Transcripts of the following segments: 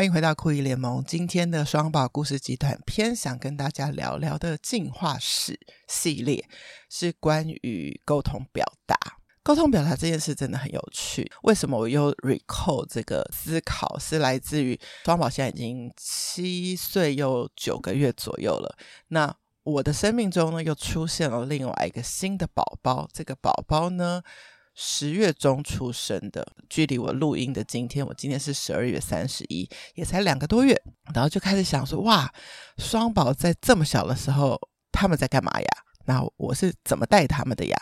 欢迎回到酷姨联盟。今天的双宝故事集团篇，想跟大家聊聊的进化史系列，是关于沟通表达。沟通表达这件事真的很有趣。为什么我又 recall 这个思考？是来自于双宝现在已经七岁又九个月左右了。那我的生命中呢，又出现了另外一个新的宝宝。这个宝宝呢，十月中出生的，距离我录音的今天，我今天是十二月三十一，也才两个多月，然后就开始想说，哇，双宝在这么小的时候，他们在干嘛呀？那我是怎么带他们的呀？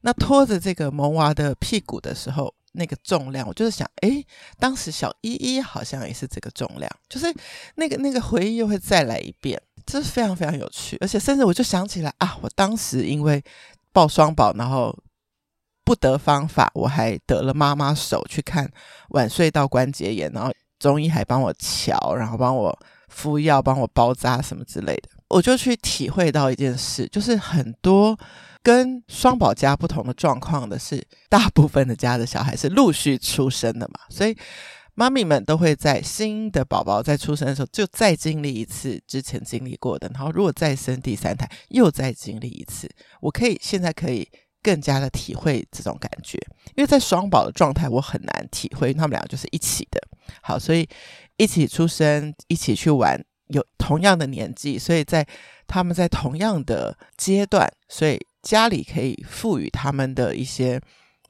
那拖着这个萌娃的屁股的时候，那个重量，我就是想，诶，当时小依依好像也是这个重量，就是那个那个回忆又会再来一遍，这是非常非常有趣，而且甚至我就想起来啊，我当时因为抱双宝，然后。不得方法，我还得了妈妈手去看晚睡到关节炎，然后中医还帮我瞧，然后帮我敷药，帮我包扎什么之类的。我就去体会到一件事，就是很多跟双宝家不同的状况的是，大部分的家的小孩是陆续出生的嘛，所以妈咪们都会在新的宝宝在出生的时候就再经历一次之前经历过的，然后如果再生第三胎又再经历一次。我可以现在可以。更加的体会这种感觉，因为在双宝的状态，我很难体会，他们俩就是一起的。好，所以一起出生，一起去玩，有同样的年纪，所以在他们在同样的阶段，所以家里可以赋予他们的一些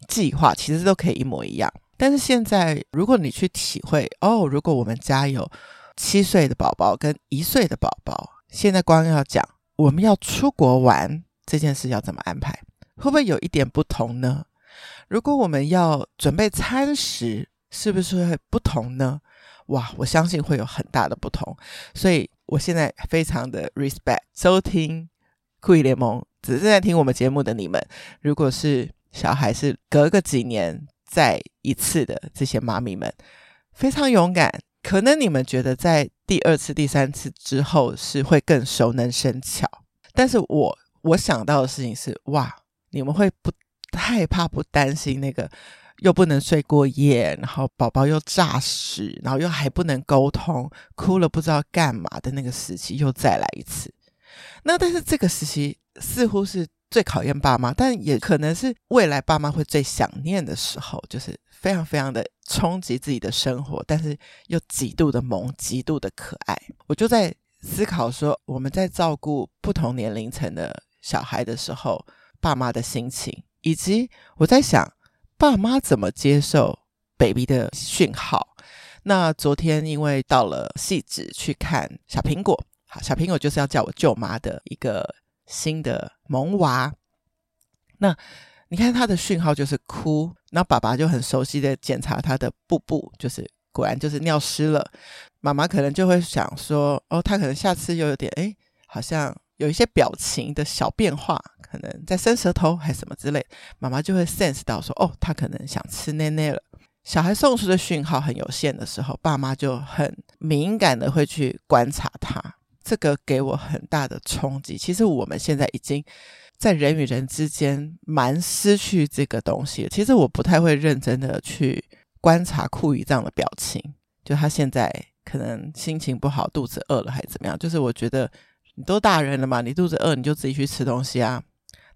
计划，其实都可以一模一样。但是现在，如果你去体会，哦，如果我们家有七岁的宝宝跟一岁的宝宝，现在光要讲我们要出国玩这件事要怎么安排？会不会有一点不同呢？如果我们要准备餐食，是不是会不同呢？哇，我相信会有很大的不同。所以我现在非常的 respect 收听酷姨联盟，只是在听我们节目的你们。如果是小孩是隔个几年再一次的这些妈咪们，非常勇敢。可能你们觉得在第二次、第三次之后是会更熟能生巧，但是我我想到的事情是哇。你们会不害怕、不担心那个又不能睡过夜，然后宝宝又诈尸，然后又还不能沟通，哭了不知道干嘛的那个时期又再来一次。那但是这个时期似乎是最考验爸妈，但也可能是未来爸妈会最想念的时候，就是非常非常的冲击自己的生活，但是又极度的萌、极度的可爱。我就在思考说，我们在照顾不同年龄层的小孩的时候。爸妈的心情，以及我在想，爸妈怎么接受 baby 的讯号？那昨天因为到了汐止去看小苹果，好，小苹果就是要叫我舅妈的一个新的萌娃。那你看他的讯号就是哭，那爸爸就很熟悉的检查他的布布，就是果然就是尿湿了。妈妈可能就会想说，哦，他可能下次又有点，诶，好像。有一些表情的小变化，可能在伸舌头还是什么之类，妈妈就会 sense 到说，哦，他可能想吃奶奶了。小孩送出的讯号很有限的时候，爸妈就很敏感的会去观察他，这个给我很大的冲击。其实我们现在已经在人与人之间蛮失去这个东西。其实我不太会认真的去观察酷姨这样的表情，就他现在可能心情不好，肚子饿了还是怎么样，就是我觉得。你都大人了嘛，你肚子饿你就自己去吃东西啊，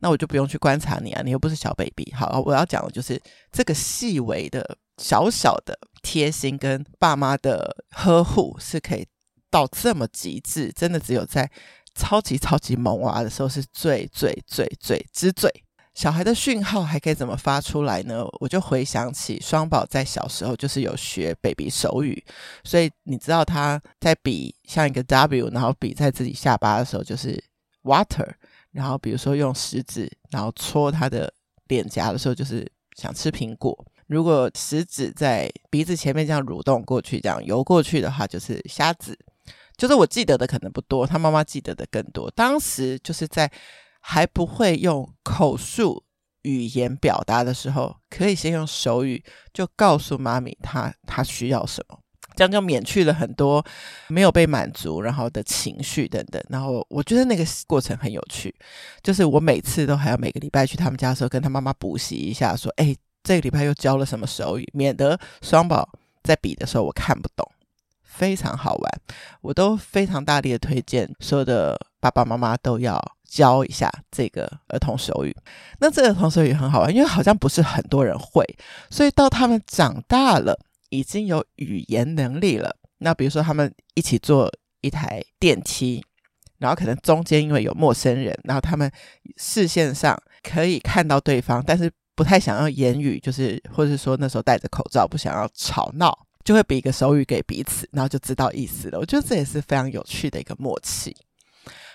那我就不用去观察你啊，你又不是小 baby。好，我要讲的就是这个细微的小小的贴心跟爸妈的呵护是可以到这么极致，真的只有在超级超级萌娃的时候是最最最最之最。小孩的讯号还可以怎么发出来呢？我就回想起双宝在小时候就是有学 baby 手语，所以你知道他在比像一个 W，然后比在自己下巴的时候就是 water，然后比如说用食指然后戳他的脸颊的时候就是想吃苹果。如果食指在鼻子前面这样蠕动过去，这样游过去的话就是虾子。就是我记得的可能不多，他妈妈记得的更多。当时就是在。还不会用口述语言表达的时候，可以先用手语就告诉妈咪他他需要什么，这样就免去了很多没有被满足然后的情绪等等。然后我觉得那个过程很有趣，就是我每次都还要每个礼拜去他们家的时候跟他妈妈补习一下，说：“哎，这个礼拜又教了什么手语，免得双宝在比的时候我看不懂。”非常好玩，我都非常大力的推荐所有的爸爸妈妈都要教一下这个儿童手语。那这个儿童手语很好玩，因为好像不是很多人会，所以到他们长大了，已经有语言能力了。那比如说他们一起坐一台电梯，然后可能中间因为有陌生人，然后他们视线上可以看到对方，但是不太想要言语，就是或者是说那时候戴着口罩，不想要吵闹。就会比一个手语给彼此，然后就知道意思了。我觉得这也是非常有趣的一个默契。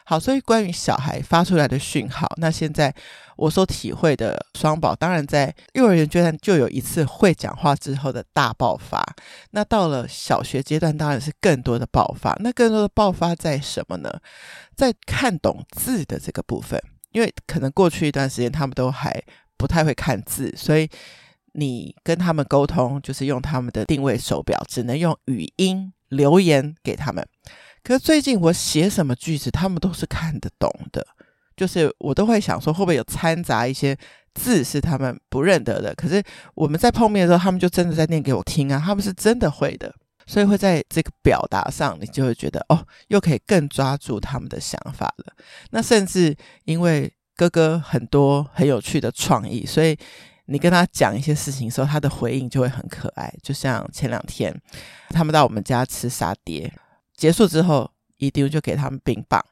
好，所以关于小孩发出来的讯号，那现在我所体会的双宝，当然在幼儿园阶段就有一次会讲话之后的大爆发。那到了小学阶段，当然是更多的爆发。那更多的爆发在什么呢？在看懂字的这个部分，因为可能过去一段时间他们都还不太会看字，所以。你跟他们沟通，就是用他们的定位手表，只能用语音留言给他们。可是最近我写什么句子，他们都是看得懂的。就是我都会想说，会不会有掺杂一些字是他们不认得的？可是我们在碰面的时候，他们就真的在念给我听啊，他们是真的会的。所以会在这个表达上，你就会觉得哦，又可以更抓住他们的想法了。那甚至因为哥哥很多很有趣的创意，所以。你跟他讲一些事情的时候，他的回应就会很可爱。就像前两天，他们到我们家吃沙爹，结束之后，一丢就给他们冰棒，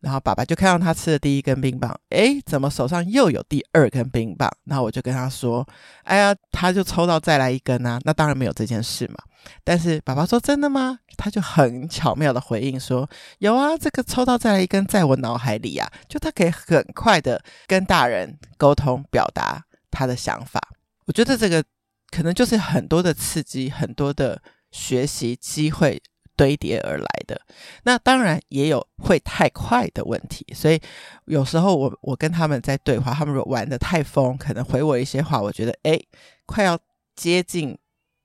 然后爸爸就看到他吃的第一根冰棒，诶，怎么手上又有第二根冰棒？然后我就跟他说：“哎呀，他就抽到再来一根啊。”那当然没有这件事嘛。但是爸爸说：“真的吗？”他就很巧妙的回应说：“有啊，这个抽到再来一根，在我脑海里啊。”就他可以很快的跟大人沟通表达。他的想法，我觉得这个可能就是很多的刺激，很多的学习机会堆叠而来的。那当然也有会太快的问题，所以有时候我我跟他们在对话，他们如果玩得太疯，可能回我一些话，我觉得诶，快要接近。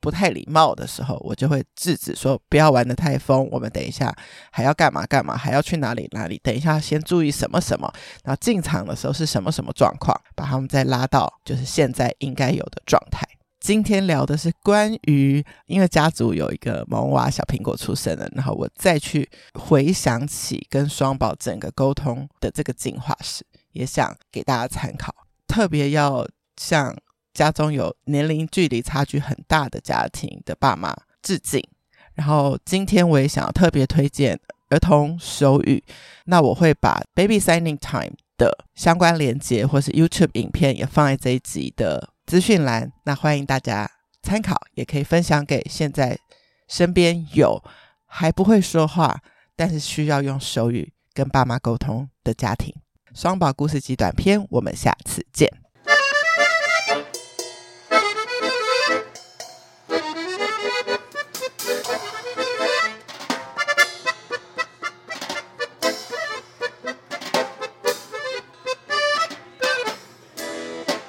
不太礼貌的时候，我就会制止说：“不要玩得太疯，我们等一下还要干嘛干嘛，还要去哪里哪里，等一下先注意什么什么。然后进场的时候是什么什么状况，把他们再拉到就是现在应该有的状态。”今天聊的是关于，因为家族有一个萌娃小苹果出生了，然后我再去回想起跟双宝整个沟通的这个进化史，也想给大家参考，特别要向。家中有年龄距离差距很大的家庭的爸妈致敬。然后今天我也想要特别推荐儿童手语，那我会把 Baby Signing Time 的相关连接或是 YouTube 影片也放在这一集的资讯栏，那欢迎大家参考，也可以分享给现在身边有还不会说话，但是需要用手语跟爸妈沟通的家庭。双宝故事集短篇，我们下次见。